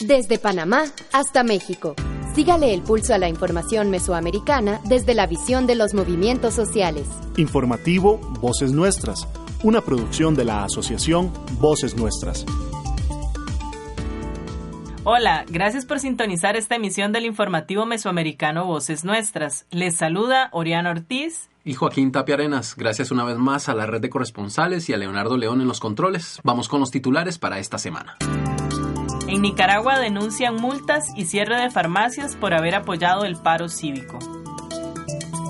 Desde Panamá hasta México. Sígale el pulso a la información mesoamericana desde la visión de los movimientos sociales. Informativo Voces Nuestras, una producción de la Asociación Voces Nuestras. Hola, gracias por sintonizar esta emisión del informativo mesoamericano Voces Nuestras. Les saluda Oriana Ortiz y Joaquín Tapia Arenas. Gracias una vez más a la red de corresponsales y a Leonardo León en los controles. Vamos con los titulares para esta semana. En Nicaragua denuncian multas y cierre de farmacias por haber apoyado el paro cívico.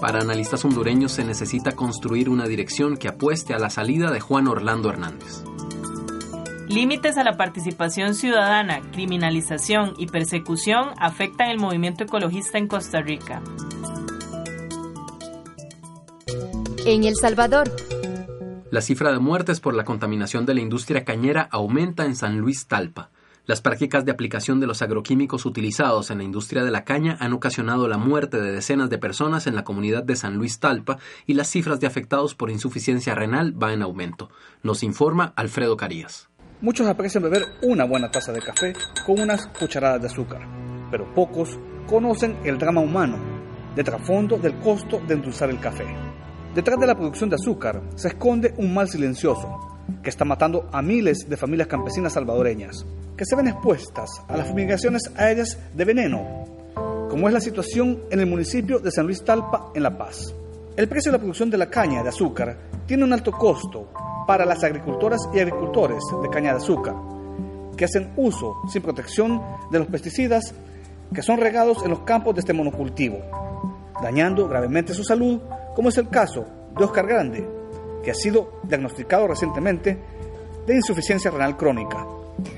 Para analistas hondureños se necesita construir una dirección que apueste a la salida de Juan Orlando Hernández. Límites a la participación ciudadana, criminalización y persecución afectan el movimiento ecologista en Costa Rica. En El Salvador. La cifra de muertes por la contaminación de la industria cañera aumenta en San Luis Talpa. Las prácticas de aplicación de los agroquímicos utilizados en la industria de la caña han ocasionado la muerte de decenas de personas en la comunidad de San Luis Talpa y las cifras de afectados por insuficiencia renal va en aumento. Nos informa Alfredo Carías. Muchos aprecian beber una buena taza de café con unas cucharadas de azúcar, pero pocos conocen el drama humano de trasfondo del costo de endulzar el café. Detrás de la producción de azúcar se esconde un mal silencioso que está matando a miles de familias campesinas salvadoreñas, que se ven expuestas a las fumigaciones aéreas de veneno, como es la situación en el municipio de San Luis Talpa, en La Paz. El precio de la producción de la caña de azúcar tiene un alto costo para las agricultoras y agricultores de caña de azúcar, que hacen uso sin protección de los pesticidas que son regados en los campos de este monocultivo, dañando gravemente su salud, como es el caso de Oscar Grande, que ha sido diagnosticado recientemente de insuficiencia renal crónica.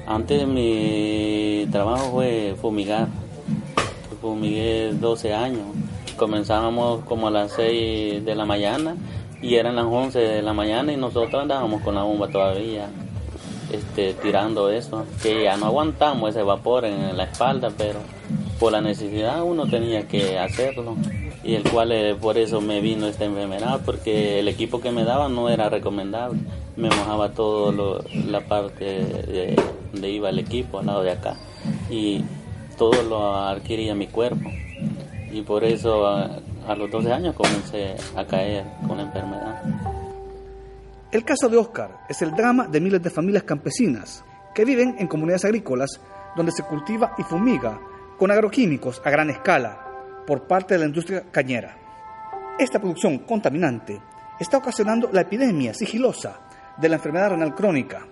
Antes de mi trabajo fue fumigar. Fumigué 12 años. Comenzábamos como a las 6 de la mañana y eran las 11 de la mañana y nosotros andábamos con la bomba todavía, este, tirando eso, que ya no aguantamos ese vapor en la espalda, pero por la necesidad uno tenía que hacerlo. Y el cual eh, por eso me vino esta enfermedad porque el equipo que me daban no era recomendable. Me mojaba todo la parte de, donde iba el equipo al lado de acá y todo lo adquiría mi cuerpo. Y por eso a, a los 12 años comencé a caer con la enfermedad. El caso de Oscar es el drama de miles de familias campesinas que viven en comunidades agrícolas donde se cultiva y fumiga con agroquímicos a gran escala por parte de la industria cañera. Esta producción contaminante está ocasionando la epidemia sigilosa de la enfermedad renal crónica.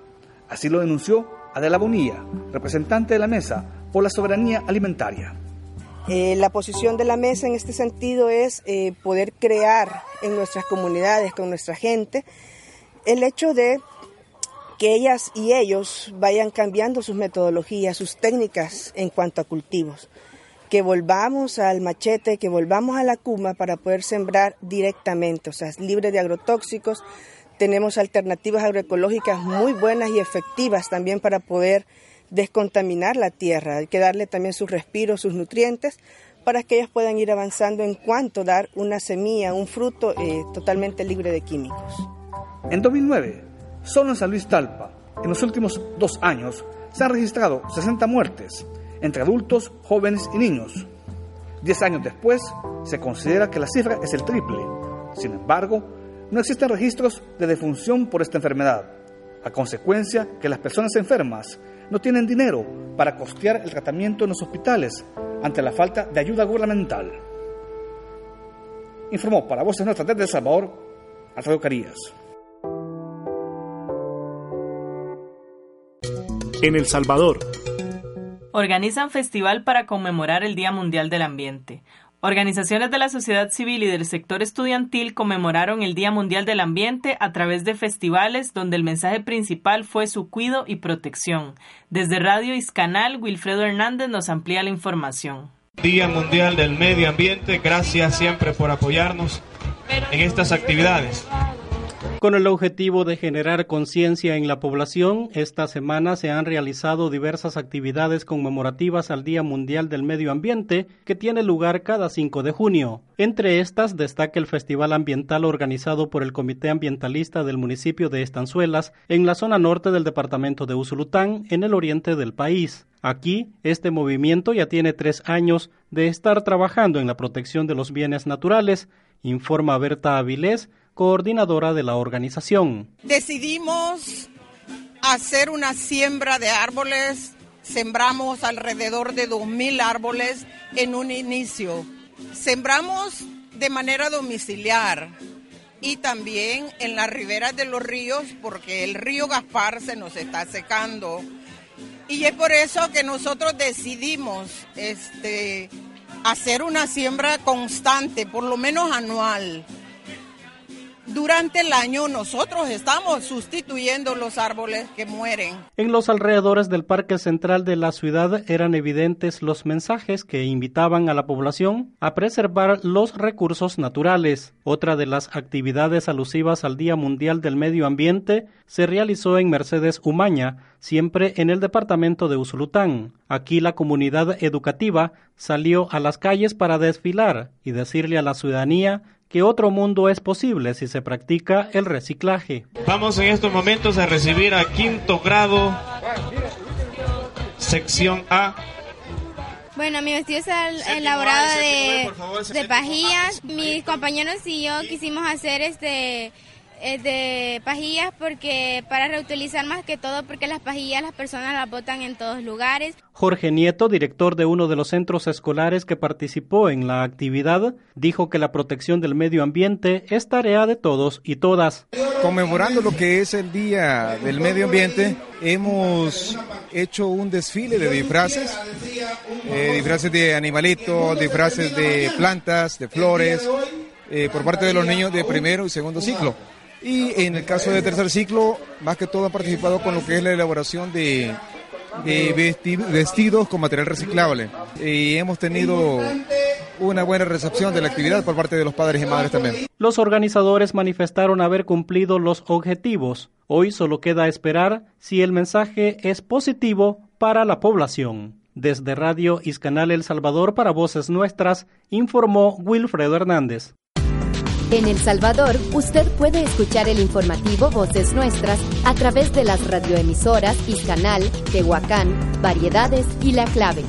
Así lo denunció Adela Bonilla, representante de la Mesa por la Soberanía Alimentaria. Eh, la posición de la mesa en este sentido es eh, poder crear en nuestras comunidades, con nuestra gente, el hecho de que ellas y ellos vayan cambiando sus metodologías, sus técnicas en cuanto a cultivos que volvamos al machete, que volvamos a la cuma para poder sembrar directamente, o sea, libre de agrotóxicos. Tenemos alternativas agroecológicas muy buenas y efectivas también para poder descontaminar la tierra. Hay que darle también sus respiros, sus nutrientes, para que ellas puedan ir avanzando en cuanto a dar una semilla, un fruto eh, totalmente libre de químicos. En 2009, solo en San Luis Talpa, en los últimos dos años, se han registrado 60 muertes entre adultos, jóvenes y niños. Diez años después, se considera que la cifra es el triple. Sin embargo, no existen registros de defunción por esta enfermedad, a consecuencia que las personas enfermas no tienen dinero para costear el tratamiento en los hospitales ante la falta de ayuda gubernamental. Informó para Voces Nuestras desde El Salvador, Alfredo Carías. En El Salvador, Organizan festival para conmemorar el Día Mundial del Ambiente. Organizaciones de la sociedad civil y del sector estudiantil conmemoraron el Día Mundial del Ambiente a través de festivales donde el mensaje principal fue su cuidado y protección. Desde Radio Iscanal, Wilfredo Hernández nos amplía la información. Día Mundial del Medio Ambiente, gracias siempre por apoyarnos en estas actividades. Con el objetivo de generar conciencia en la población, esta semana se han realizado diversas actividades conmemorativas al Día Mundial del Medio Ambiente, que tiene lugar cada 5 de junio. Entre estas destaca el Festival Ambiental organizado por el Comité Ambientalista del municipio de Estanzuelas, en la zona norte del departamento de Usulután, en el oriente del país. Aquí, este movimiento ya tiene tres años de estar trabajando en la protección de los bienes naturales, informa Berta Avilés, coordinadora de la organización. Decidimos hacer una siembra de árboles, sembramos alrededor de 2.000 árboles en un inicio. Sembramos de manera domiciliar y también en las riberas de los ríos porque el río Gaspar se nos está secando. Y es por eso que nosotros decidimos este, hacer una siembra constante, por lo menos anual durante el año nosotros estamos sustituyendo los árboles que mueren. En los alrededores del Parque Central de la ciudad eran evidentes los mensajes que invitaban a la población a preservar los recursos naturales. Otra de las actividades alusivas al Día Mundial del Medio Ambiente se realizó en Mercedes Umaña, siempre en el departamento de Usulután. Aquí la comunidad educativa salió a las calles para desfilar y decirle a la ciudadanía que otro mundo es posible si se practica el reciclaje. Vamos en estos momentos a recibir a quinto grado, sección A. Bueno, mi vestido está elaborado de, de pajillas. Mis compañeros y yo quisimos hacer este de pajillas porque para reutilizar más que todo porque las pajillas las personas las botan en todos lugares. Jorge Nieto, director de uno de los centros escolares que participó en la actividad, dijo que la protección del medio ambiente es tarea de todos y todas. Conmemorando lo que es el Día del Medio Ambiente, hemos hecho un desfile de disfraces, eh, disfraces de animalitos, disfraces de plantas, de flores, eh, por parte de los niños de primero y segundo ciclo. Y en el caso de tercer ciclo, más que todo han participado con lo que es la elaboración de, vestidos con material reciclable. Y hemos tenido una buena recepción de la actividad por parte de los padres y madres también. Los organizadores manifestaron haber cumplido los objetivos. Hoy solo queda esperar si el mensaje es positivo para la población. Desde Radio Iscanal El Salvador para Voces Nuestras, informó Wilfredo Hernández. En El Salvador, usted puede escuchar el informativo Voces Nuestras a través de las radioemisoras Iscanal, Tehuacán, Variedades y La Clave.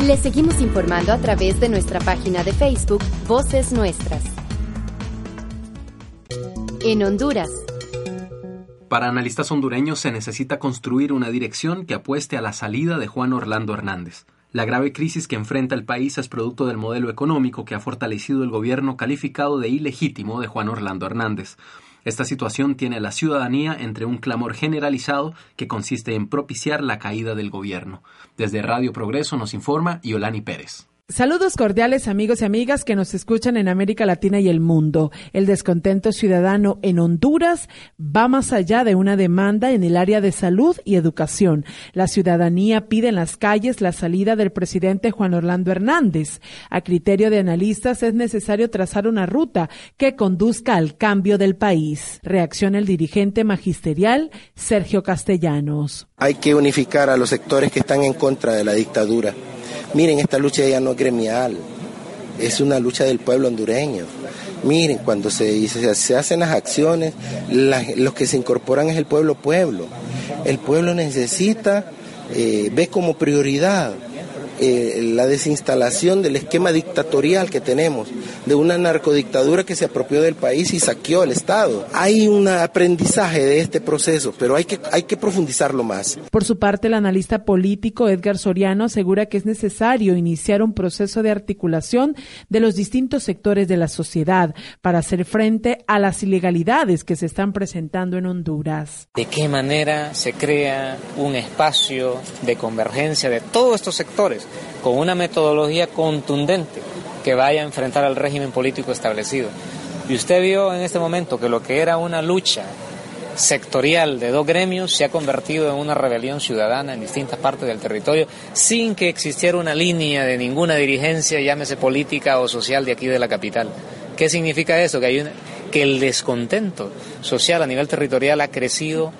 Le seguimos informando a través de nuestra página de Facebook Voces Nuestras. En Honduras. Para analistas hondureños se necesita construir una dirección que apueste a la salida de Juan Orlando Hernández. La grave crisis que enfrenta el país es producto del modelo económico que ha fortalecido el gobierno calificado de ilegítimo de Juan Orlando Hernández. Esta situación tiene a la ciudadanía entre un clamor generalizado que consiste en propiciar la caída del gobierno. Desde Radio Progreso nos informa Yolani Pérez. Saludos cordiales amigos y amigas que nos escuchan en América Latina y el mundo. El descontento ciudadano en Honduras va más allá de una demanda en el área de salud y educación. La ciudadanía pide en las calles la salida del presidente Juan Orlando Hernández. A criterio de analistas es necesario trazar una ruta que conduzca al cambio del país. Reacciona el dirigente magisterial Sergio Castellanos. Hay que unificar a los sectores que están en contra de la dictadura Miren, esta lucha ya no es gremial, es una lucha del pueblo hondureño. Miren, cuando se, hacen las acciones, los que se incorporan es el pueblo pueblo. El pueblo necesita, eh, ve como prioridad eh, la desinstalación del esquema dictatorial que tenemos, de una narcodictadura que se apropió del país y saqueó el Estado. Hay un aprendizaje de este proceso, pero hay que, hay que profundizarlo más. Por su parte, el analista político Edgar Soriano asegura que es necesario iniciar un proceso de articulación de los distintos sectores de la sociedad para hacer frente a las ilegalidades que se están presentando en Honduras. ¿De qué manera se crea un espacio de convergencia de todos estos sectores? Con una metodología contundente que vaya a enfrentar al régimen político establecido. Y usted vio en este momento que lo que era una lucha sectorial de dos gremios se ha convertido en una rebelión ciudadana en distintas partes del territorio sin que existiera una línea de ninguna dirigencia, llámese política o social de aquí de la capital. ¿Qué significa eso? Que, hay que el descontento social a nivel territorial ha crecido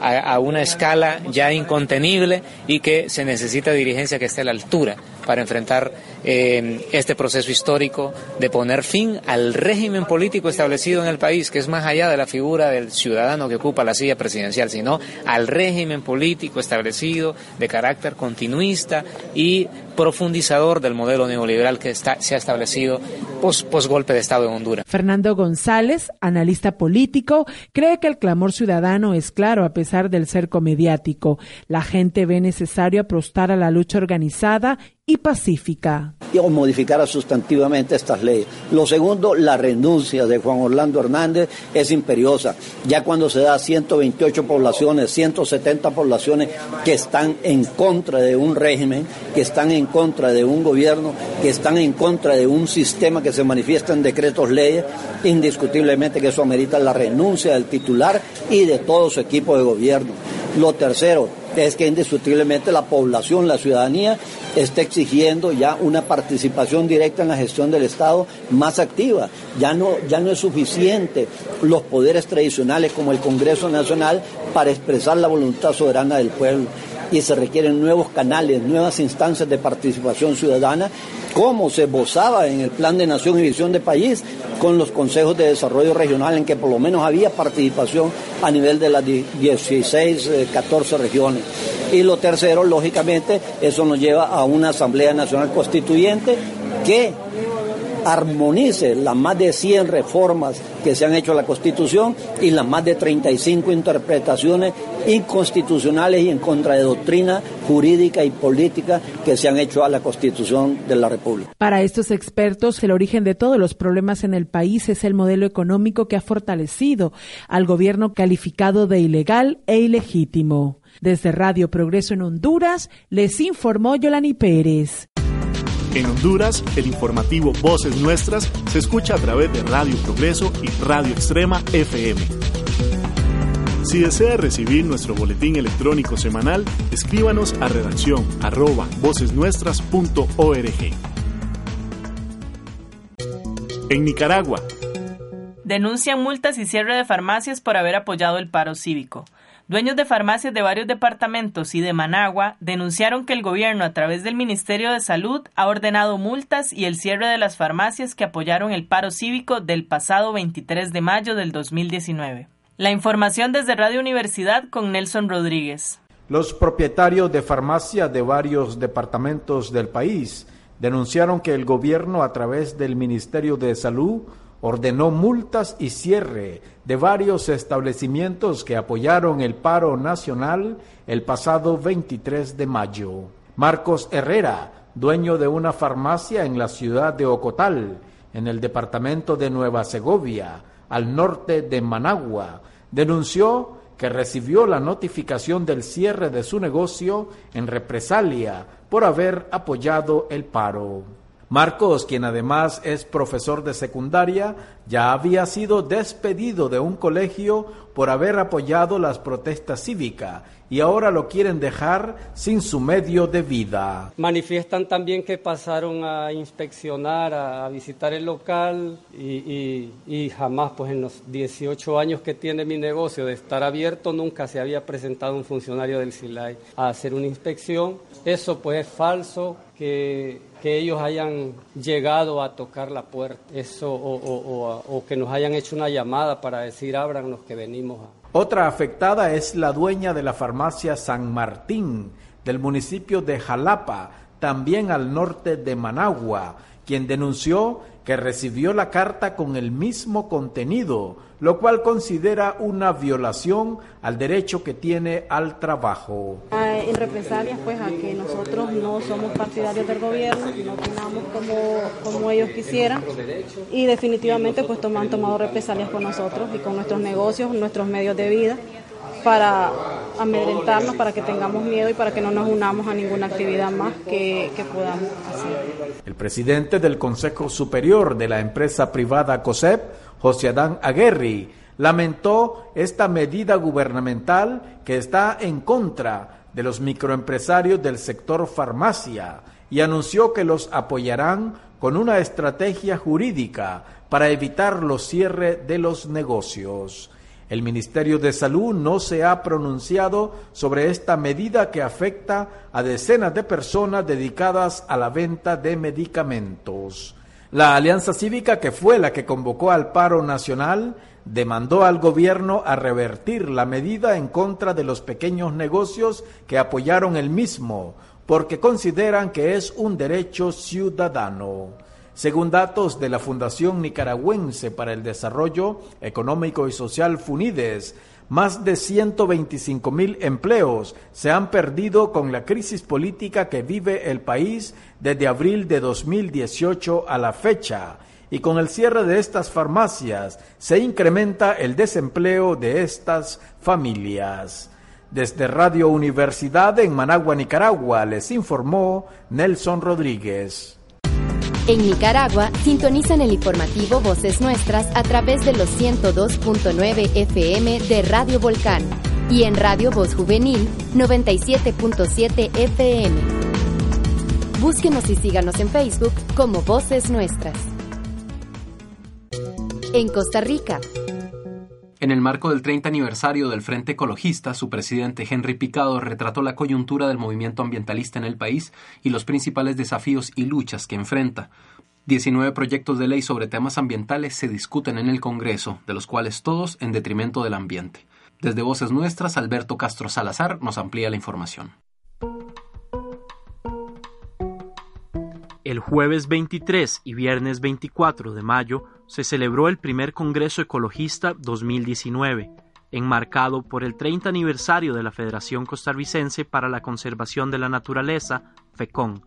a, una escala ya incontenible y que se necesita dirigencia que esté a la altura para enfrentar eh, este proceso histórico de poner fin al régimen político establecido en el país, que es más allá de la figura del ciudadano que ocupa la silla presidencial, sino al régimen político establecido de carácter continuista y profundizador del modelo neoliberal que se ha establecido pos, pos, golpe de Estado en Honduras. Fernando González, analista político, cree que el clamor ciudadano es claro a pesar del cerco mediático. La gente ve necesario apostar a la lucha organizada y pacífica. Y o modificar sustantivamente estas leyes. Lo segundo, la renuncia de Juan Orlando Hernández es imperiosa. Ya cuando se da 128 poblaciones, 170 poblaciones que están en contra de un régimen, que están en contra de un gobierno, que están en contra de un sistema que se manifiesta en decretos leyes, indiscutiblemente que eso amerita la renuncia del titular y de todo su equipo de gobierno. Lo tercero es que indiscutiblemente la población, la ciudadanía, está exigiendo ya una participación directa en la gestión del Estado más activa. Ya no, ya no es suficiente los poderes tradicionales como el Congreso Nacional para expresar la voluntad soberana del pueblo y se requieren nuevos canales, nuevas instancias de participación ciudadana, como se esbozaba en el Plan de Nación y Visión de País, con los consejos de desarrollo regional, en que por lo menos había participación a nivel de las 16, 14 eh, regiones. Y lo tercero, lógicamente, eso nos lleva a una Asamblea Nacional Constituyente que armonice las más de 100 reformas que se han hecho a la Constitución y las más de 35 interpretaciones inconstitucionales y en contra de doctrina jurídica y política que se han hecho a la Constitución de la República. Para estos expertos, el origen de todos los problemas en el país es el modelo económico que ha fortalecido al gobierno calificado de ilegal e ilegítimo. Desde Radio Progreso en Honduras, les informó Yolani Pérez. En Honduras, el informativo Voces Nuestras se escucha a través de Radio Progreso y Radio Extrema FM. Si desea recibir nuestro boletín electrónico semanal, escríbanos a redacción arroba vocesnuestras.org. En Nicaragua. Denuncian multas y cierre de farmacias por haber apoyado el paro cívico. Dueños de farmacias de varios departamentos y de Managua denunciaron que el gobierno a través del Ministerio de Salud ha ordenado multas y el cierre de las farmacias que apoyaron el paro cívico del pasado 23 de mayo del 2019. La información desde Radio Universidad con Nelson Rodríguez. Los propietarios de farmacias de varios departamentos del país denunciaron que el gobierno a través del Ministerio de Salud ordenó multas y cierre de varios establecimientos que apoyaron el paro nacional el pasado 23 de mayo. Marcos Herrera, dueño de una farmacia en la ciudad de Ocotal, en el departamento de Nueva Segovia, al norte de Managua, denunció que recibió la notificación del cierre de su negocio en represalia por haber apoyado el paro. Marcos, quien además es profesor de secundaria, ya había sido despedido de un colegio por haber apoyado las protestas cívicas y ahora lo quieren dejar sin su medio de vida. Manifiestan también que pasaron a inspeccionar, a, visitar el local y, jamás, pues en los 18 años que tiene mi negocio de estar abierto, nunca se había presentado un funcionario del SILAI a hacer una inspección. Eso pues es falso, que ellos hayan llegado a tocar la puerta, eso, o, que nos hayan hecho una llamada para decir abran los que venimos. Otra afectada es la dueña de la farmacia San Martín del municipio de Jalapa, también al norte de Managua, quien denunció que recibió la carta con el mismo contenido, lo cual considera una violación al derecho que tiene al trabajo. Ah, en represalias, pues, a que nosotros no somos partidarios del gobierno, no opinamos como, como ellos quisieran y definitivamente, pues, han tomado represalias con nosotros y con nuestros negocios, nuestros medios de vida para amedrentarnos, para que tengamos miedo y para que no nos unamos a ninguna actividad más que, que podamos hacer. El presidente del Consejo Superior de la empresa privada COSEP, José Adán Aguerri, lamentó esta medida gubernamental que está en contra de los microempresarios del sector farmacia y anunció que los apoyarán con una estrategia jurídica para evitar los cierres de los negocios. El Ministerio de Salud no se ha pronunciado sobre esta medida que afecta a decenas de personas dedicadas a la venta de medicamentos. La Alianza Cívica, que fue la que convocó al paro nacional, demandó al gobierno a revertir la medida en contra de los pequeños negocios que apoyaron el mismo, porque consideran que es un derecho ciudadano. Según datos de la Fundación Nicaragüense para el Desarrollo Económico y Social FUNIDES, más de 125 mil empleos se han perdido con la crisis política que vive el país desde abril de 2018 a la fecha. Y con el cierre de estas farmacias se incrementa el desempleo de estas familias. Desde Radio Universidad en Managua, Nicaragua, les informó Nelson Rodríguez. En Nicaragua, sintonizan el informativo Voces Nuestras a través de los 102.9 FM de Radio Volcán y en Radio Voz Juvenil 97.7 FM. Búsquenos y síganos en Facebook como Voces Nuestras. En Costa Rica, en el marco del 30 aniversario del Frente Ecologista, su presidente Henry Picado retrató la coyuntura del movimiento ambientalista en el país y los principales desafíos y luchas que enfrenta. 19 proyectos de ley sobre temas ambientales se discuten en el Congreso, de los cuales todos en detrimento del ambiente. Desde Voces Nuestras, Alberto Castro Salazar nos amplía la información. El jueves 23 y viernes 24 de mayo se celebró el primer Congreso Ecologista 2019, enmarcado por el 30 aniversario de la Federación Costarricense para la Conservación de la Naturaleza, FECON.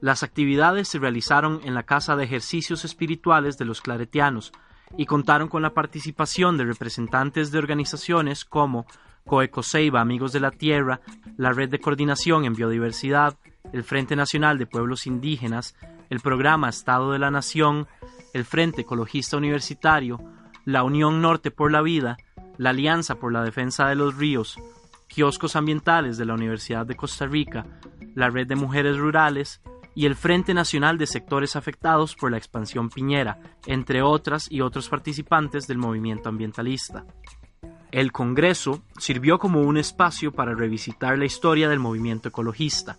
Las actividades se realizaron en la Casa de Ejercicios Espirituales de los Claretianos y contaron con la participación de representantes de organizaciones como Coecoseiba Amigos de la Tierra, la Red de Coordinación en Biodiversidad, el Frente Nacional de Pueblos Indígenas, el Programa Estado de la Nación, el Frente Ecologista Universitario, la Unión Norte por la Vida, la Alianza por la Defensa de los Ríos, Kioscos Ambientales de la Universidad de Costa Rica, la Red de Mujeres Rurales y el Frente Nacional de Sectores Afectados por la Expansión Piñera, entre otras y otros participantes del movimiento ambientalista. El Congreso sirvió como un espacio para revisitar la historia del movimiento ecologista,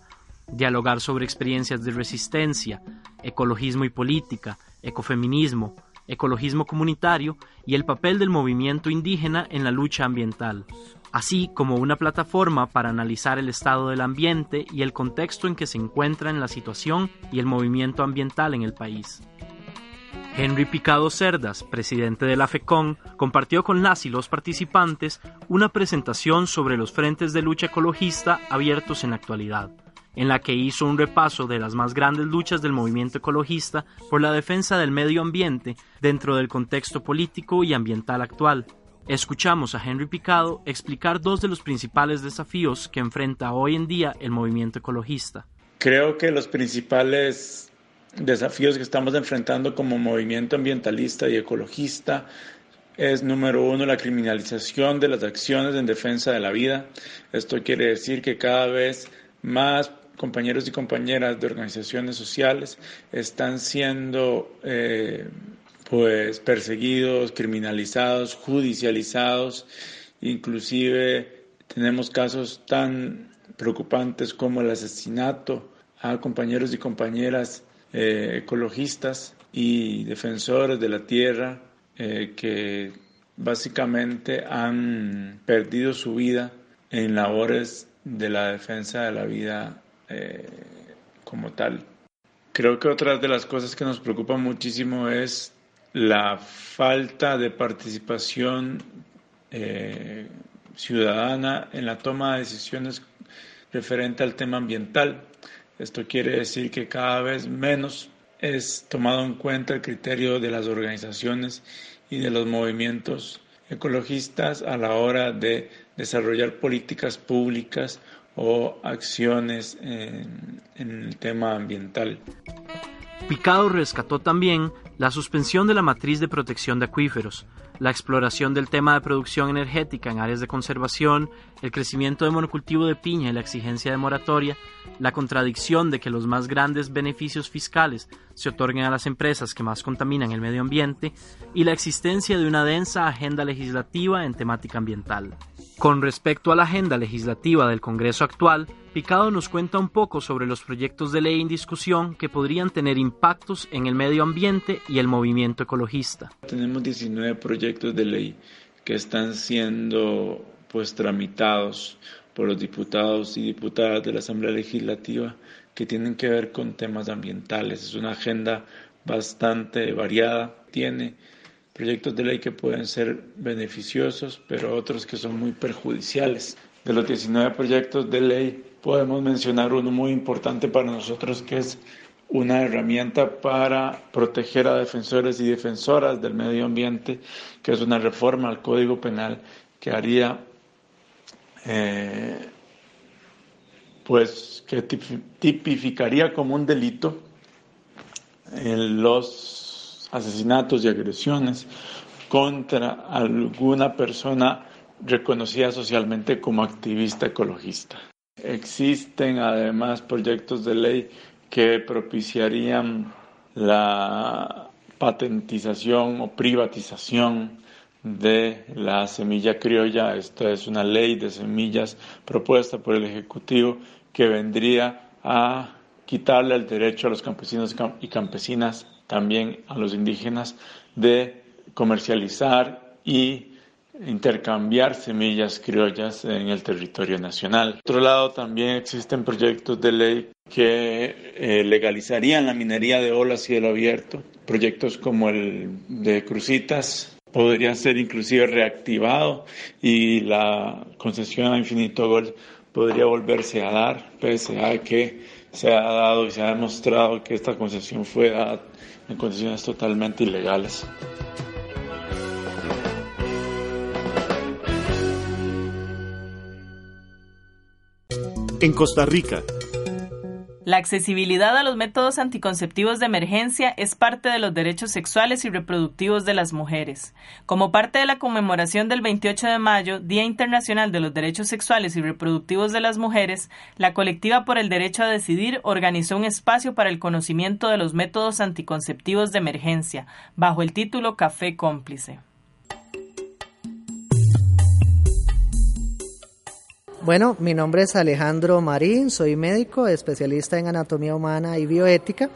dialogar sobre experiencias de resistencia, ecologismo y política, ecofeminismo, ecologismo comunitario y el papel del movimiento indígena en la lucha ambiental, así como una plataforma para analizar el estado del ambiente y el contexto en que se encuentra en la situación y el movimiento ambiental en el país. Henry Picado Cerdas, presidente de la FECON, compartió con las y los participantes una presentación sobre los frentes de lucha ecologista abiertos en la actualidad en la que hizo un repaso de las más grandes luchas del movimiento ecologista por la defensa del medio ambiente dentro del contexto político y ambiental actual. Escuchamos a Henry Picado explicar dos de los principales desafíos que enfrenta hoy en día el movimiento ecologista. Creo que los principales desafíos que estamos enfrentando como movimiento ambientalista y ecologista es número uno la criminalización de las acciones en defensa de la vida. Esto quiere decir que cada vez más compañeros y compañeras de organizaciones sociales están siendo eh, pues perseguidos, criminalizados, judicializados, inclusive tenemos casos tan preocupantes como el asesinato a compañeros y compañeras eh, ecologistas y defensores de la tierra eh, que básicamente han perdido su vida en labores de la defensa de la vida eh, como tal. Creo que otra de las cosas que nos preocupa muchísimo es la falta de participación eh, ciudadana en la toma de decisiones referente al tema ambiental. Esto quiere decir que cada vez menos es tomado en cuenta el criterio de las organizaciones y de los movimientos ecologistas a la hora de desarrollar políticas públicas o acciones en, el tema ambiental. Picado rescató también la suspensión de la matriz de protección de acuíferos, la exploración del tema de producción energética en áreas de conservación, el crecimiento de monocultivo de piña y la exigencia de moratoria, la contradicción de que los más grandes beneficios fiscales se otorguen a las empresas que más contaminan el medio ambiente y la existencia de una densa agenda legislativa en temática ambiental. Con respecto a la agenda legislativa del Congreso actual, Picado nos cuenta un poco sobre los proyectos de ley en discusión que podrían tener impactos en el medio ambiente y el movimiento ecologista. Tenemos 19 proyectos de ley que están siendo pues tramitados por los diputados y diputadas de la Asamblea Legislativa que tienen que ver con temas ambientales. Es una agenda bastante variada, tiene proyectos de ley que pueden ser beneficiosos, pero otros que son muy perjudiciales. De los 19 proyectos de ley podemos mencionar uno muy importante para nosotros que es una herramienta para proteger a defensores y defensoras del medio ambiente, que es una reforma al Código Penal que haría, eh, pues, que tipificaría como un delito en los asesinatos y agresiones contra alguna persona reconocida socialmente como activista ecologista. Existen además proyectos de ley que propiciarían la patentización o privatización de la semilla criolla. Esta es una ley de semillas propuesta por el Ejecutivo que vendría a quitarle el derecho a los campesinos y campesinas también a los indígenas de comercializar y intercambiar semillas criollas en el territorio nacional. Por otro lado, también existen proyectos de ley que eh, legalizarían la minería de olas cielo abierto. Proyectos como el de Crucitas podría ser inclusive reactivado y la concesión a Infinito Gold podría volverse a dar, pese a que se ha dado y se ha demostrado que esta concesión fue dada en condiciones totalmente ilegales. En Costa Rica, la accesibilidad a los métodos anticonceptivos de emergencia es parte de los derechos sexuales y reproductivos de las mujeres. Como parte de la conmemoración del 28 de mayo, Día Internacional de los Derechos Sexuales y Reproductivos de las Mujeres, la colectiva por el derecho a decidir organizó un espacio para el conocimiento de los métodos anticonceptivos de emergencia, bajo el título Café Cómplice. Bueno, mi nombre es Alejandro Marín, soy médico, especialista en anatomía humana y bioética.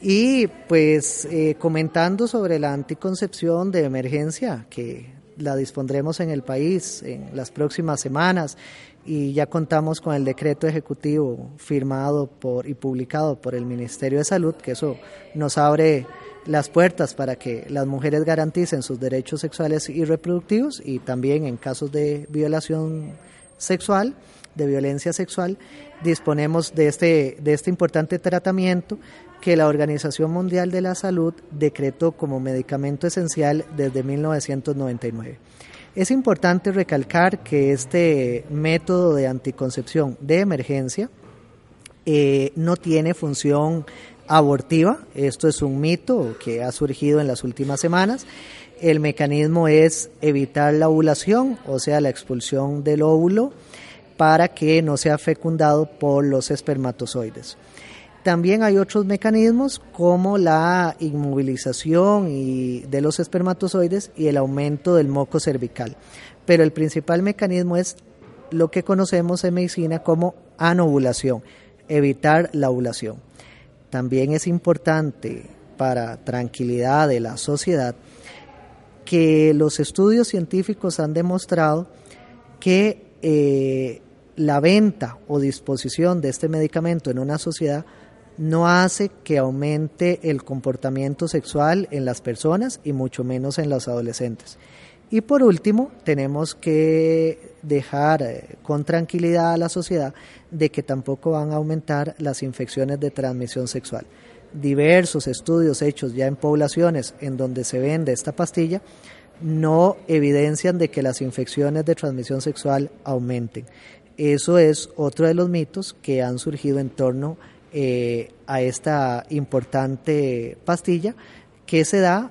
Y pues eh, comentando sobre la anticoncepción de emergencia, que la dispondremos en el país en las próximas semanas y ya contamos con el decreto ejecutivo firmado por y publicado por el Ministerio de Salud, que eso nos abre las puertas para que las mujeres garanticen sus derechos sexuales y reproductivos y también en casos de violación sexual, de violencia sexual, disponemos de este, de este importante tratamiento que la Organización Mundial de la Salud decretó como medicamento esencial desde 1999. Es importante recalcar que este método de anticoncepción de emergencia eh, no tiene función abortiva, esto es un mito que ha surgido en las últimas semanas, el mecanismo es evitar la ovulación, o sea, la expulsión del óvulo, para que no sea fecundado por los espermatozoides. También hay otros mecanismos como la inmovilización de los espermatozoides y el aumento del moco cervical. Pero el principal mecanismo es lo que conocemos en medicina como anovulación, evitar la ovulación. También es importante para tranquilidad de la sociedad que los estudios científicos han demostrado que eh, la venta o disposición de este medicamento en una sociedad no hace que aumente el comportamiento sexual en las personas y mucho menos en los adolescentes. Y por último, tenemos que dejar eh, con tranquilidad a la sociedad de que tampoco van a aumentar las infecciones de transmisión sexual diversos estudios hechos ya en poblaciones en donde se vende esta pastilla no evidencian de que las infecciones de transmisión sexual aumenten. Eso es otro de los mitos que han surgido en torno eh, a esta importante pastilla que se da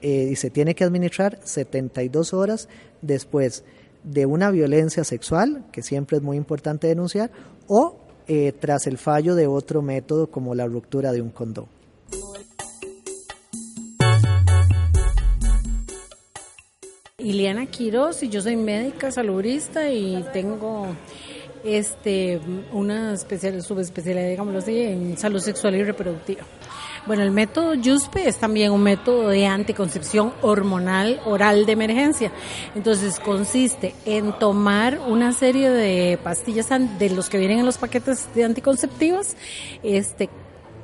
eh, y se tiene que administrar 72 horas después de una violencia sexual, que siempre es muy importante denunciar, o eh, tras el fallo de otro método como la ruptura de un condón. Iliana Quiroz y yo soy médica salubrista y tengo este una especial subespecialidad digámoslo así en salud sexual y reproductiva. Bueno, el método YUSPE es también un método de anticoncepción hormonal oral de emergencia. Entonces consiste en tomar una serie de pastillas de los que vienen en los paquetes de anticonceptivos, este,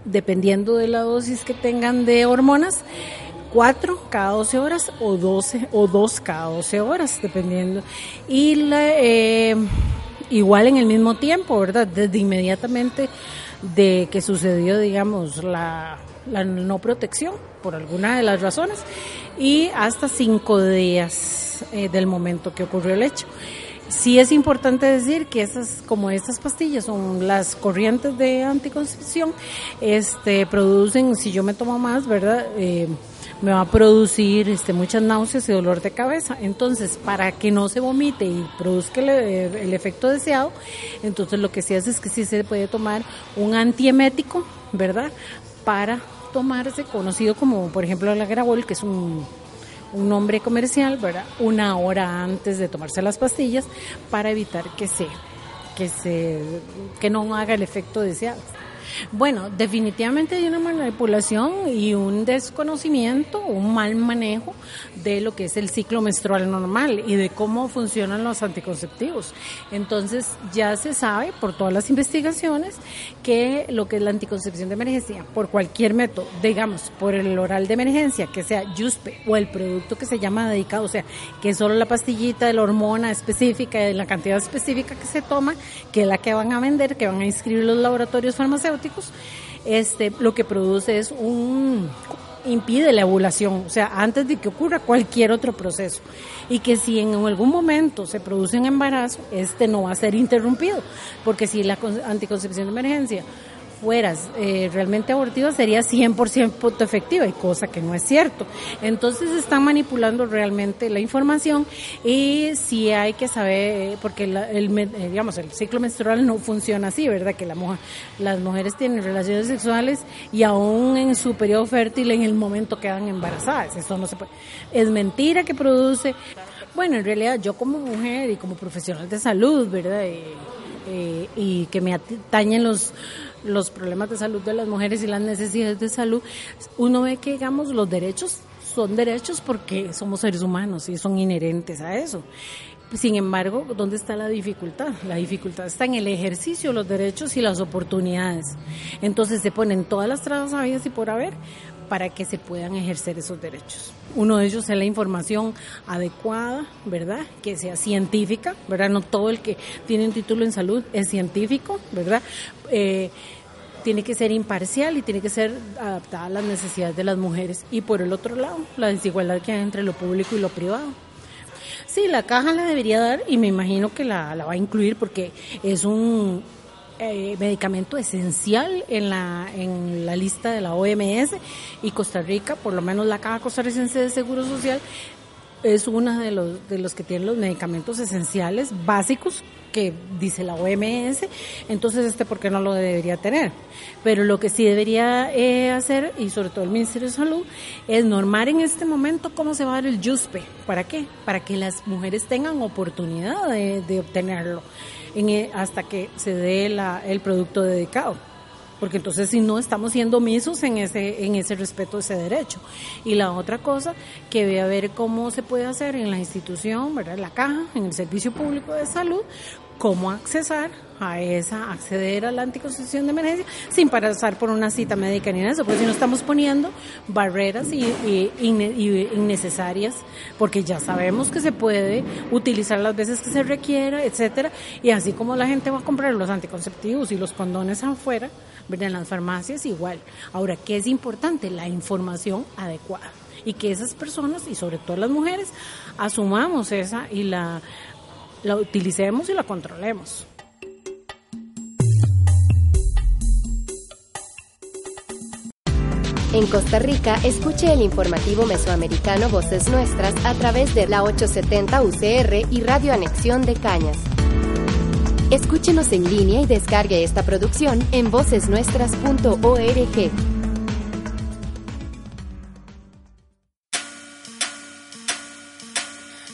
dependiendo de la dosis que tengan de hormonas, cuatro cada 12 horas o 12 o dos cada 12 horas, dependiendo. Y la, eh, igual en el mismo tiempo, ¿verdad? Desde inmediatamente de que sucedió, digamos, la la no protección por alguna de las razones y hasta cinco días eh, del momento que ocurrió el hecho. Sí es importante decir que esas, como estas pastillas son las corrientes de anticoncepción, este, producen, si yo me tomo más, ¿verdad? Eh, me va a producir este, muchas náuseas y dolor de cabeza. Entonces, para que no se vomite y produzca el, el efecto deseado, entonces lo que se hace es que sí se puede tomar un antiemético, ¿verdad? Para tomarse, conocido como por ejemplo el agrabol, que es un, un nombre comercial, ¿verdad? Una hora antes de tomarse las pastillas para evitar que se que se que no haga el efecto deseado. Bueno, definitivamente hay una manipulación y un desconocimiento, un mal manejo de lo que es el ciclo menstrual normal y de cómo funcionan los anticonceptivos. Entonces ya se sabe por todas las investigaciones que lo que es la anticoncepción de emergencia, por cualquier método, digamos, por el oral de emergencia, que sea JUSPE o el producto que se llama dedicado, o sea, que es solo la pastillita de la hormona específica de la cantidad específica que se toma, que es la que van a vender, que van a inscribir los laboratorios farmacéuticos, este, lo que produce es un impide la ovulación, o sea, antes de que ocurra cualquier otro proceso. Y que si en algún momento se produce un embarazo, este no va a ser interrumpido, porque si la anticoncepción de emergencia fueras eh, realmente abortiva sería 100% efectiva y cosa que no es cierto. Entonces están manipulando realmente la información y sí hay que saber, porque el, eh, digamos, el ciclo menstrual no funciona así, ¿verdad? Que la mujer, las mujeres tienen relaciones sexuales y aún en su periodo fértil en el momento quedan embarazadas. Eso no se puede. Es mentira que produce. Bueno, en realidad yo como mujer y como profesional de salud, ¿verdad? Eh, y que me atañen los los problemas de salud de las mujeres y las necesidades de salud, uno ve que, digamos, los derechos son derechos porque somos seres humanos y son inherentes a eso. Sin embargo, ¿dónde está la dificultad? La dificultad está en el ejercicio de los derechos y las oportunidades. Entonces se ponen todas las trabas habidas y por haber para que se puedan ejercer esos derechos. Uno de ellos es la información adecuada, ¿verdad? Que sea científica, ¿verdad? No todo el que tiene un título en salud es científico, ¿verdad? Eh, tiene que ser imparcial y tiene que ser adaptada a las necesidades de las mujeres. Y por el otro lado, la desigualdad que hay entre lo público y lo privado. Sí, la caja la debería dar y me imagino que la, la va a incluir porque es un eh, medicamento esencial en la, en la lista de la OMS y Costa Rica, por lo menos la Caja Costarricense de Seguro Social, es uno de los, de los que tienen los medicamentos esenciales básicos que dice la OMS, entonces este por qué no lo debería tener. Pero lo que sí debería eh, hacer, y sobre todo el Ministerio de Salud, es normar en este momento cómo se va a dar el JUSPE. ¿Para qué? Para que las mujeres tengan oportunidad de, de obtenerlo. E, hasta que se dé el producto dedicado porque entonces si no estamos siendo omisos en ese en ese respeto a ese derecho y la otra cosa que ve a ver cómo se puede hacer en la institución verdad la caja en el servicio público de salud cómo accesar a esa, acceder a la anticoncepción de emergencia sin pasar por una cita médica ni nada eso, porque si no estamos poniendo barreras y, innecesarias, porque ya sabemos que se puede utilizar las veces que se requiera, etcétera, y así como la gente va a comprar los anticonceptivos y los condones afuera, en las farmacias igual. Ahora, ¿qué es importante? La información adecuada y que esas personas, y sobre todo las mujeres, asumamos esa y la, la utilicemos y la controlemos. En Costa Rica, escuche el informativo mesoamericano Voces Nuestras a través de la 870 UCR y Radio Anexión de Cañas. Escúchenos en línea y descargue esta producción en vocesnuestras.org.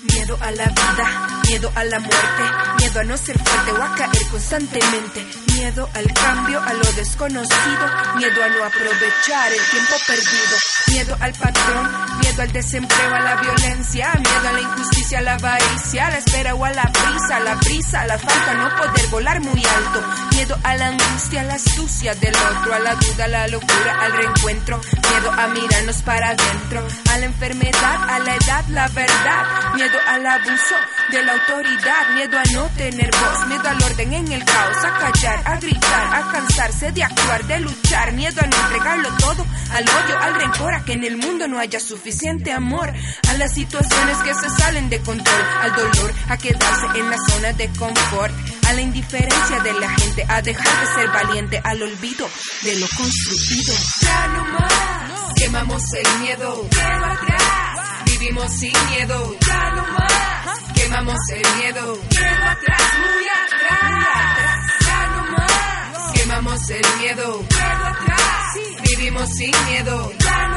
Miedo a la vida, miedo a la muerte, miedo a no ser fuerte o a caer constantemente, miedo al cambio, a lo desconocido, miedo a no aprovechar el tiempo perdido, miedo al patrón, miedo al desempleo, a la violencia, miedo a la injusticia, a la avaricia, a la espera o a la prisa, a la prisa, a la falta, no poder volar muy alto, miedo a la angustia, a la astucia del otro, a la duda, a la locura, al reencuentro, miedo a mirarnos para adentro, a la enfermedad, a la edad, la verdad, miedo al abuso de la autoridad, miedo a no tener voz, miedo al orden en el caos, a callar, a gritar, a cansarse de actuar, de luchar, miedo a no entregarlo todo, al odio, al rencor, a que en el mundo no haya suficiente amor, a las situaciones que se salen de control, al dolor, a quedarse en la zona de confort, a la indiferencia de la gente, a dejar de ser valiente, al olvido de lo construido. Ya no más, quemamos el miedo, miedo atrás, vivimos sin miedo, ya no más, quemamos el miedo, miedo atrás, muy atrás, ya no más, quemamos el miedo, miedo atrás, vivimos sin miedo, ya no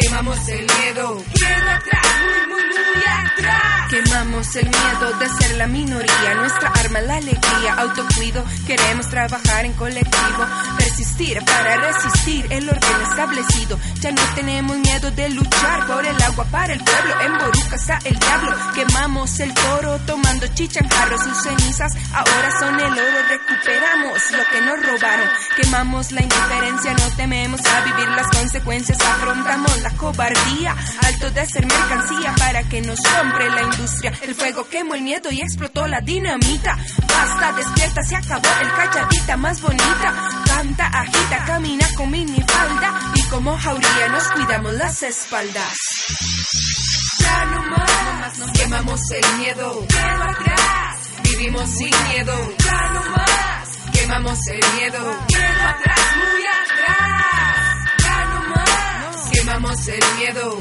quemamos el miedo, miedo atrás, muy, muy, muy atrás. Quemamos el miedo de ser la minoría, nuestra arma la alegría, autocuido, queremos trabajar en colectivo, persistir para resistir el orden establecido, ya no tenemos miedo de luchar por el agua para el pueblo, en Boruca está el diablo, quemamos el toro tomando chicha jarros, sus cenizas. Ahora son el oro, recuperamos lo que nos robaron, quemamos la indiferencia, no tememos a vivir las consecuencias, afrontamos la cobardía, alto de ser mercancía para que nos compre la industria, el fuego quemó el miedo y explotó la dinamita, basta, despierta, se acabó el calladita más bonita, canta, agita, camina con minifalda y como jauría nos cuidamos las espaldas. Ya no más, nos quemamos el miedo, miedo atrás, vivimos sin miedo, ya no más, quemamos el miedo, miedo atrás, muy atrás, quemamos el miedo,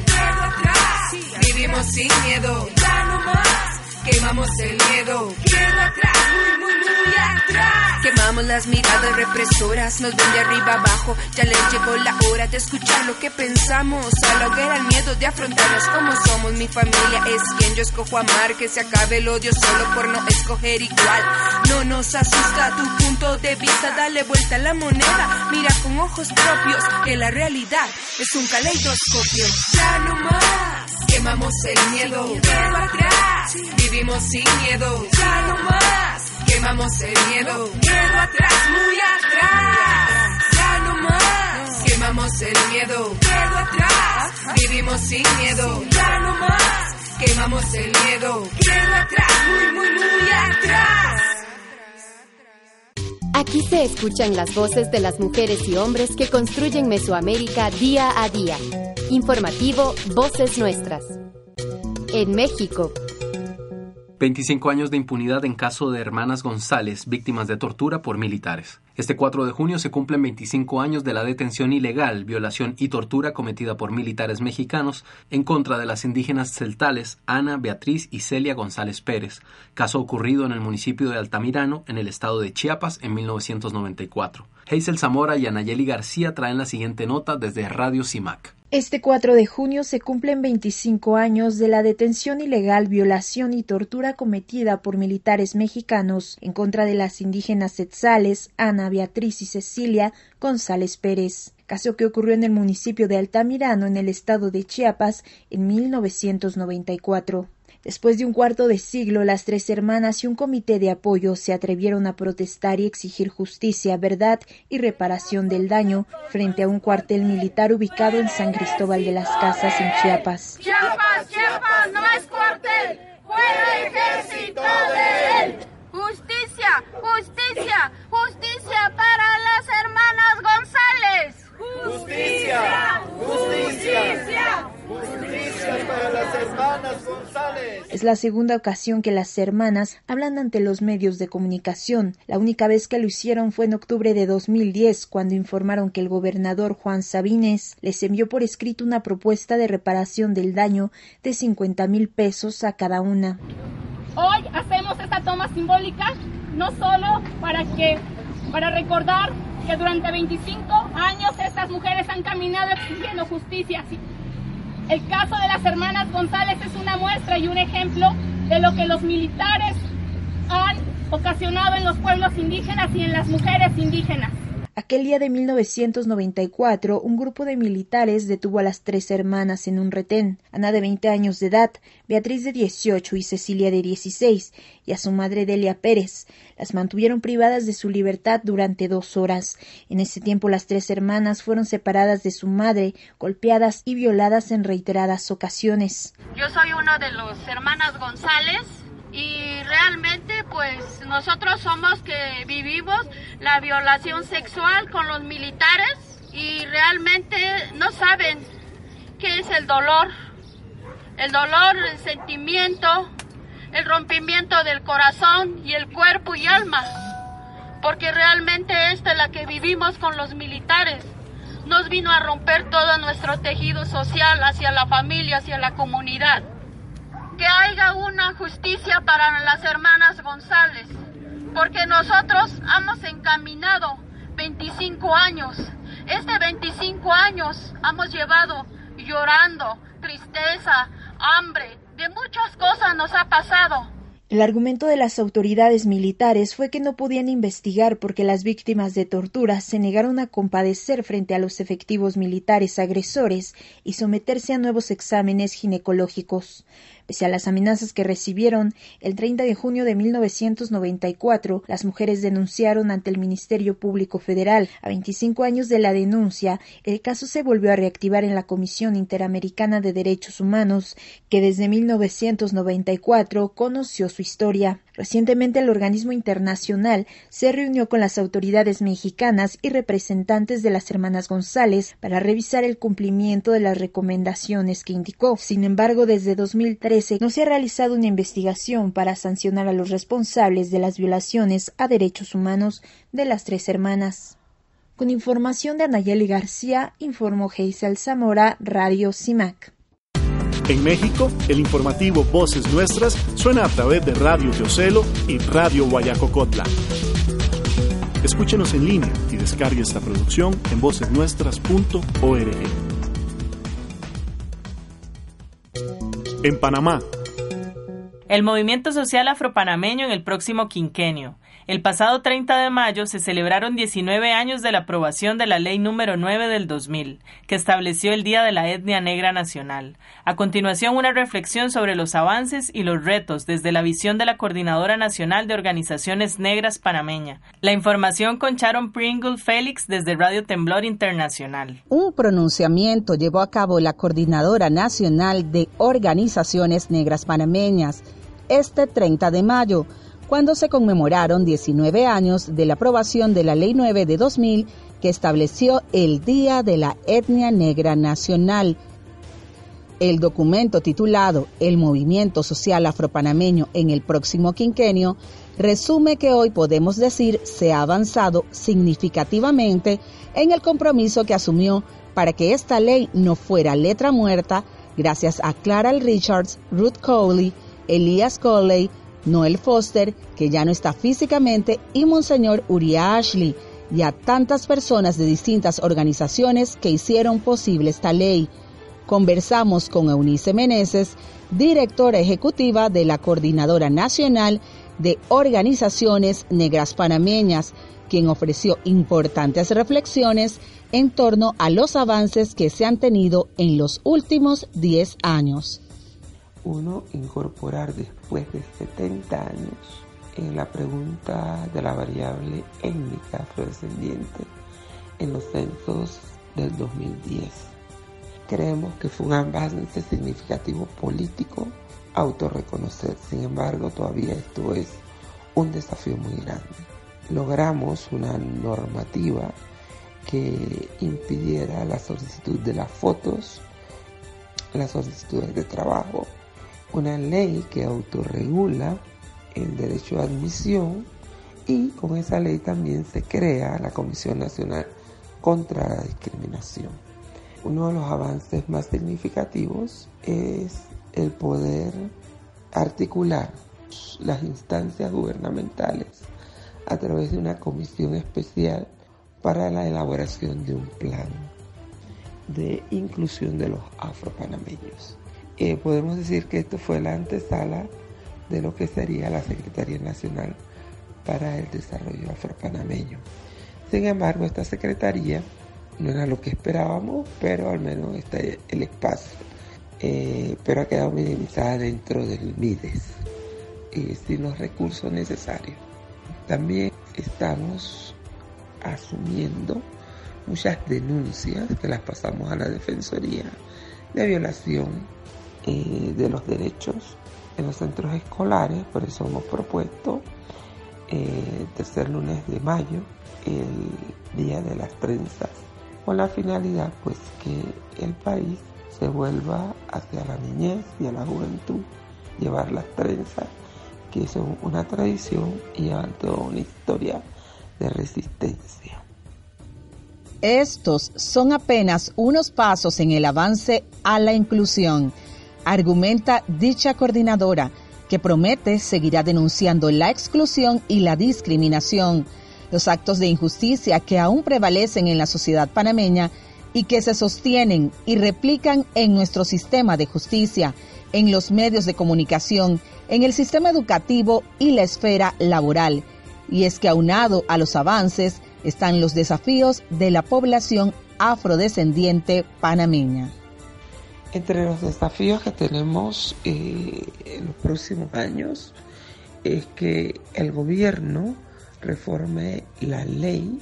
vivimos sin miedo, ya no más. Quemamos el miedo, miedo atrás, muy, muy, muy atrás. Quemamos las miradas represoras, nos ven de arriba abajo. Ya les llegó la hora de escuchar lo que pensamos. A la hoguera el miedo de afrontarnos como somos. Mi familia es quien yo escojo amar. Que se acabe el odio solo por no escoger igual. No nos asusta tu punto de vista, dale vuelta a la moneda. Mira con ojos propios que la realidad es un caleidoscopio. Ya no más. Quemamos el miedo, miedo atrás, vivimos sin miedo, ya no más. Quemamos el miedo, miedo atrás, muy atrás, ya no más. Quemamos el miedo, miedo atrás, vivimos sin miedo, ya no más. Quemamos el miedo, miedo atrás, muy, muy, muy atrás. Aquí se escuchan las voces de las mujeres y hombres que construyen Mesoamérica día a día. Informativo Voces Nuestras. En México. 25 años de impunidad en caso de hermanas González, víctimas de tortura por militares. Este 4 de junio se cumplen 25 años de la detención ilegal, violación y tortura cometida por militares mexicanos en contra de las indígenas celtales Ana, Beatriz y Celia González Pérez, caso ocurrido en el municipio de Altamirano, en el estado de Chiapas, en 1994. Hazel Zamora y Anayeli García traen la siguiente nota desde Radio CIMAC. Este 4 de junio se cumplen 25 años de la detención ilegal, violación y tortura cometida por militares mexicanos en contra de las indígenas Etzales, Ana, Beatriz y Cecilia González Pérez, caso que ocurrió en el municipio de Altamirano, en el estado de Chiapas, en 1994. Después de un cuarto de siglo, las tres hermanas y un comité de apoyo se atrevieron a protestar y exigir justicia, verdad y reparación del daño frente a un cuartel militar ubicado en San Cristóbal de las Casas, en Chiapas. Chiapas, Chiapas, no es cuartel, fuera ejército de él. Justicia, justicia, justicia para las hermanas González. Justicia, justicia, justicia para las hermanas González. Es la segunda ocasión que las hermanas hablan ante los medios de comunicación. La única vez que lo hicieron fue en octubre de 2010, cuando informaron que el gobernador Juan Sabines les envió por escrito una propuesta de reparación del daño de 50 mil pesos a cada una. Hoy hacemos esta toma simbólica no solo para que para recordar que durante 25 años estas mujeres han caminado exigiendo justicia. El caso de las hermanas González es una muestra y un ejemplo de lo que los militares han ocasionado en los pueblos indígenas y en las mujeres indígenas. Aquel día de 1994, un grupo de militares detuvo a las tres hermanas en un retén, Ana de 20 años de edad, Beatriz de 18 y Cecilia de 16, y a su madre Delia Pérez. Las mantuvieron privadas de su libertad durante dos horas. En ese tiempo las tres hermanas fueron separadas de su madre, golpeadas y violadas en reiteradas ocasiones. Yo soy una de las hermanas González, y realmente pues nosotros somos que vivimos la violación sexual con los militares y realmente no saben qué es el dolor, el dolor, el sentimiento, el rompimiento del corazón y el cuerpo y alma, porque realmente esta es la que vivimos con los militares. Nos vino a romper todo nuestro tejido social hacia la familia, hacia la comunidad que haya una justicia para las hermanas González, porque nosotros hemos encaminado 25 años. Este 25 años hemos llevado llorando, tristeza, hambre, de muchas cosas nos ha pasado. El argumento de las autoridades militares fue que no podían investigar porque las víctimas de tortura se negaron a compadecer frente a los efectivos militares agresores y someterse a nuevos exámenes ginecológicos. Pese a las amenazas que recibieron, el 30 de junio de 1994, las mujeres denunciaron ante el Ministerio Público Federal. A 25 años de la denuncia, el caso se volvió a reactivar en la Comisión Interamericana de Derechos Humanos, que desde 1994 conoció su historia. Recientemente el organismo internacional se reunió con las autoridades mexicanas y representantes de las hermanas González para revisar el cumplimiento de las recomendaciones que indicó. Sin embargo, desde 2013 no se ha realizado una investigación para sancionar a los responsables de las violaciones a derechos humanos de las tres hermanas. Con información de Anayeli García, informó Geisel Zamora, Radio CIMAC. En México, el informativo Voces Nuestras suena a través de Radio Teocelo y Radio Guayacocotla. Escúchenos en línea y descargue esta producción en vocesnuestras.org. En Panamá. El movimiento social afropanameño en el próximo quinquenio. El pasado 30 de mayo se celebraron 19 años de la aprobación de la Ley número 9 del 2000, que estableció el Día de la Etnia Negra Nacional. A continuación, una reflexión sobre los avances y los retos desde la visión de la Coordinadora Nacional de Organizaciones Negras Panameña. La información con Sharon Pringle Félix desde Radio Temblor Internacional. Un pronunciamiento llevó a cabo la Coordinadora Nacional de Organizaciones Negras Panameñas este 30 de mayo cuando se conmemoraron 19 años de la aprobación de la Ley 9 de 2000 que estableció el Día de la Etnia Negra Nacional. El documento titulado El Movimiento Social Afropanameño en el próximo quinquenio resume que hoy podemos decir se ha avanzado significativamente en el compromiso que asumió para que esta ley no fuera letra muerta gracias a Clara Richards, Ruth Cowley, Elias Coley, Noel Foster, que ya no está físicamente, y Monseñor Uriah Ashley, y a tantas personas de distintas organizaciones que hicieron posible esta ley. Conversamos con Eunice Meneses, directora ejecutiva de la Coordinadora Nacional de Organizaciones Negras Panameñas, quien ofreció importantes reflexiones en torno a los avances que se han tenido en los últimos 10 años uno incorporar después de 70 años en la pregunta de la variable étnica afrodescendiente en los censos del 2010. Creemos que fue un avance significativo político autorreconocer, sin embargo todavía esto es un desafío muy grande. Logramos una normativa que impidiera la solicitud de las fotos, las solicitudes de trabajo, una ley que autorregula el derecho a admisión y con esa ley también se crea la Comisión Nacional contra la Discriminación. Uno de los avances más significativos es el poder articular las instancias gubernamentales a través de una comisión especial para la elaboración de un plan de inclusión de los afropanameños. Eh, podemos decir que esto fue la antesala de lo que sería la Secretaría Nacional para el Desarrollo Afropanameño. Sin embargo, esta Secretaría no era lo que esperábamos, pero al menos está el espacio. Eh, pero ha quedado minimizada dentro del MIDES y sin los recursos necesarios. También estamos asumiendo muchas denuncias que las pasamos a la Defensoría de violación eh, de los derechos en los centros escolares, por eso hemos propuesto eh, tercer lunes de mayo, el día de las trenzas, con la finalidad pues que el país se vuelva hacia la niñez y a la juventud, llevar las trenzas, que son una tradición y llevan toda una historia de resistencia. Estos son apenas unos pasos en el avance a la inclusión, argumenta dicha coordinadora, que promete seguirá denunciando la exclusión y la discriminación, los actos de injusticia que aún prevalecen en la sociedad panameña y que se sostienen y replican en nuestro sistema de justicia, en los medios de comunicación, en el sistema educativo y la esfera laboral. Y es que aunado a los avances, están los desafíos de la población afrodescendiente panameña. Entre los desafíos que tenemos eh, en los próximos años es que el gobierno reforme la ley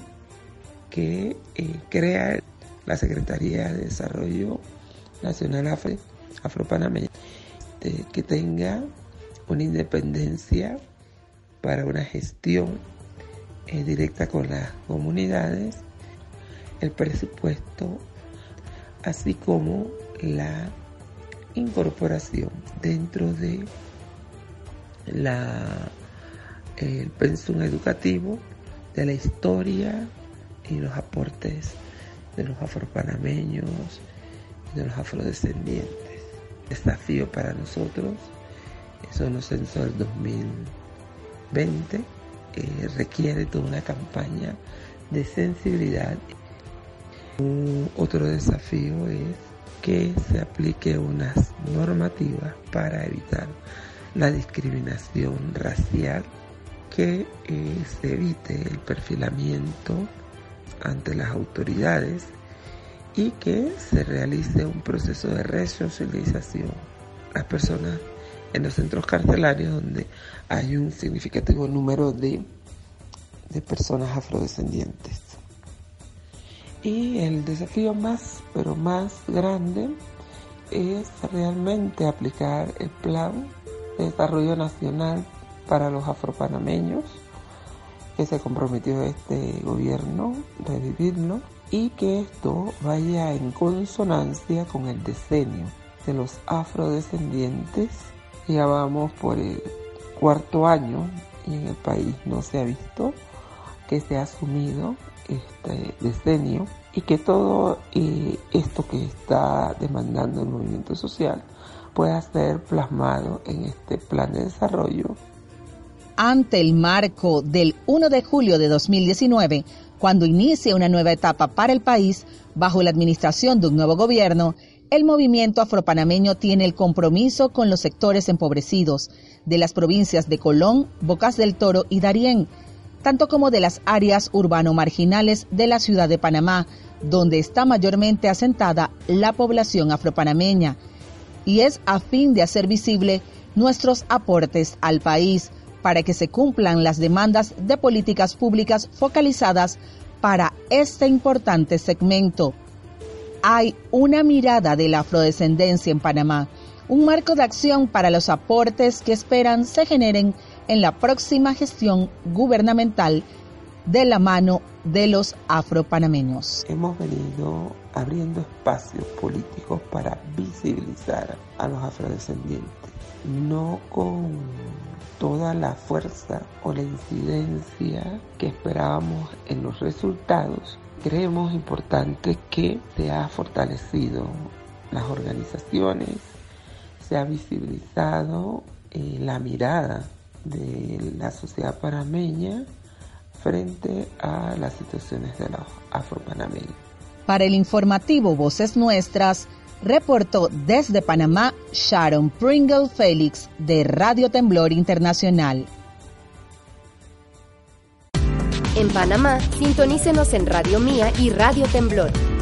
que eh, crea la Secretaría de Desarrollo Nacional Afro, Afropanameña, que tenga una independencia para una gestión eh, directa con las comunidades, el presupuesto, así como la incorporación dentro de la el pensum educativo de la historia y los aportes de los afropanameños y de los afrodescendientes. Desafío para nosotros son los censos del 2020 requiere toda una campaña de sensibilidad. otro desafío es que se aplique unas normativas para evitar la discriminación racial, que eh, se evite el perfilamiento ante las autoridades y que se realice un proceso de resocialización. Las personas en los centros carcelarios donde hay un significativo número de, de personas afrodescendientes. Y el desafío más, pero más grande, es realmente aplicar el plan de desarrollo nacional para los afropanameños que se comprometió este gobierno revivirlo y que esto vaya en consonancia con el diseño de los afrodescendientes. Ya vamos por el cuarto año y en el país no se ha visto que se ha asumido este decenio y que todo eh, esto que está demandando el movimiento social pueda ser plasmado en este plan de desarrollo. Ante el marco del 1 de julio de 2019, cuando inicia una nueva etapa para el país bajo la administración de un nuevo gobierno, el movimiento afropanameño tiene el compromiso con los sectores empobrecidos de las provincias de Colón, Bocas del Toro y Darién, tanto como de las áreas urbano-marginales de la ciudad de Panamá, donde está mayormente asentada la población afropanameña, y es a fin de hacer visible nuestros aportes al país para que se cumplan las demandas de políticas públicas focalizadas para este importante segmento. Hay una mirada de la afrodescendencia en Panamá, un marco de acción para los aportes que esperan se generen en la próxima gestión gubernamental de la mano de los afropanameños. Hemos venido abriendo espacios políticos para visibilizar a los afrodescendientes, no con toda la fuerza o la incidencia que esperábamos en los resultados. Creemos importante que se ha fortalecido las organizaciones, se ha visibilizado eh, la mirada de la sociedad panameña frente a las situaciones de los afropanameños. Para el informativo Voces Nuestras, reportó desde Panamá Sharon Pringle Félix de Radio Temblor Internacional. En Panamá, sintonícenos en Radio Mía y Radio Temblor.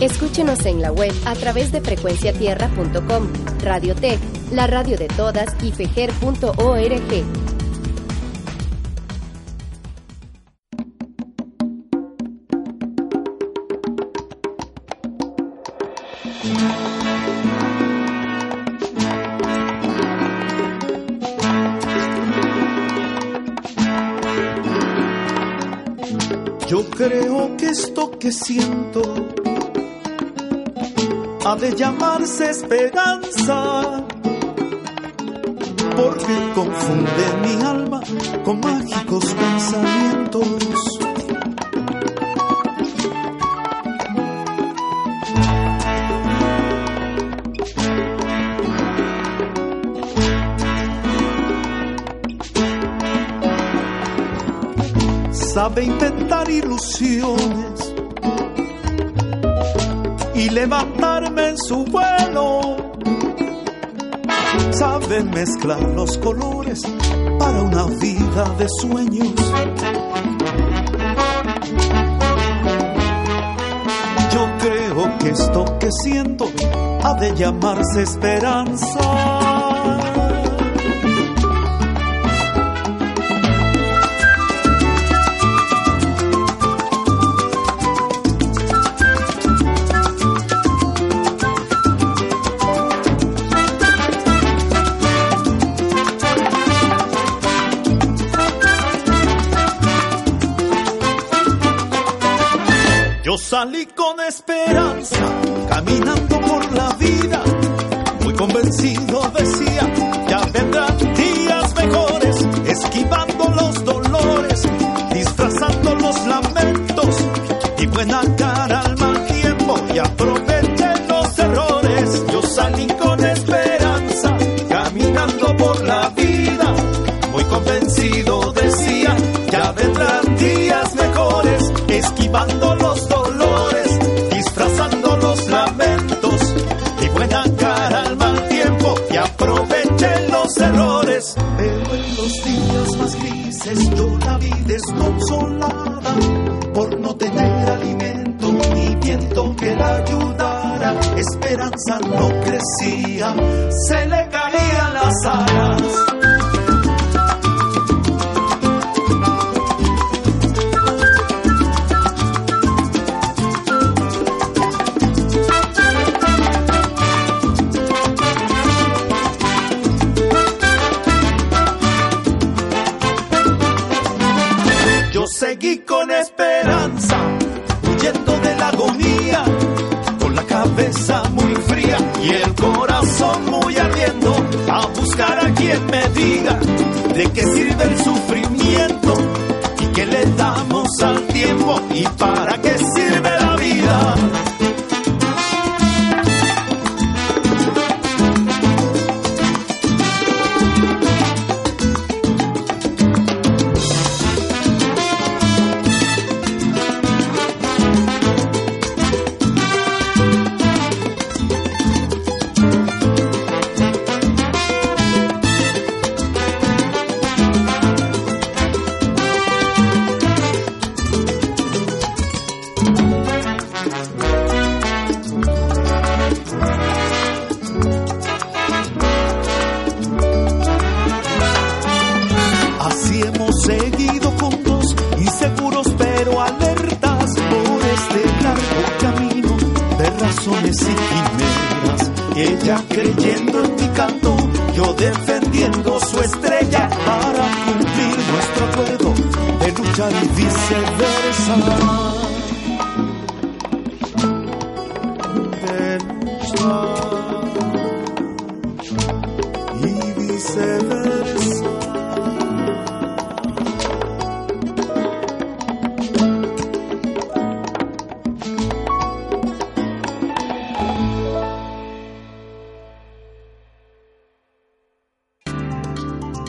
Escúchenos en la web a través de frecuenciatierra.com, Radiotech, la radio de todas y fejer.org. Yo creo que esto que siento ha de llamarse esperanza, porque confunde mi alma con mágicos pensamientos. sabe inventar ilusiones y levantarme en su vuelo. Sabe mezclar los colores para una vida de sueños. Yo creo que esto que siento ha de llamarse esperanza. Salí con esperanza, caminando por la vida, muy convencido decía, día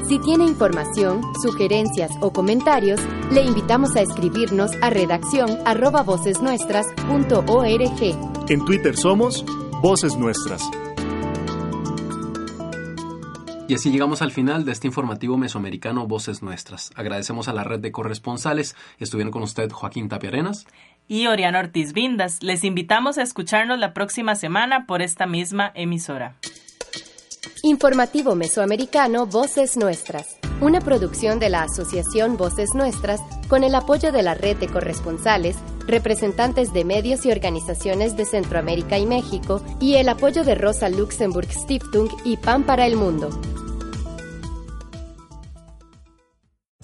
Si tiene información, sugerencias o comentarios, le invitamos a escribirnos a redacción arroba vocesnuestras.org. En Twitter somos Voces Nuestras. Y así llegamos al final de este informativo mesoamericano Voces Nuestras. Agradecemos a la red de corresponsales. Estuvieron con usted Joaquín Tapiarenas y Oriana Ortiz Vindas. Les invitamos a escucharnos la próxima semana por esta misma emisora. Informativo Mesoamericano Voces Nuestras, una producción de la Asociación Voces Nuestras con el apoyo de la red de corresponsales, representantes de medios y organizaciones de Centroamérica y México y el apoyo de Rosa Luxemburg Stiftung y Pan para el Mundo.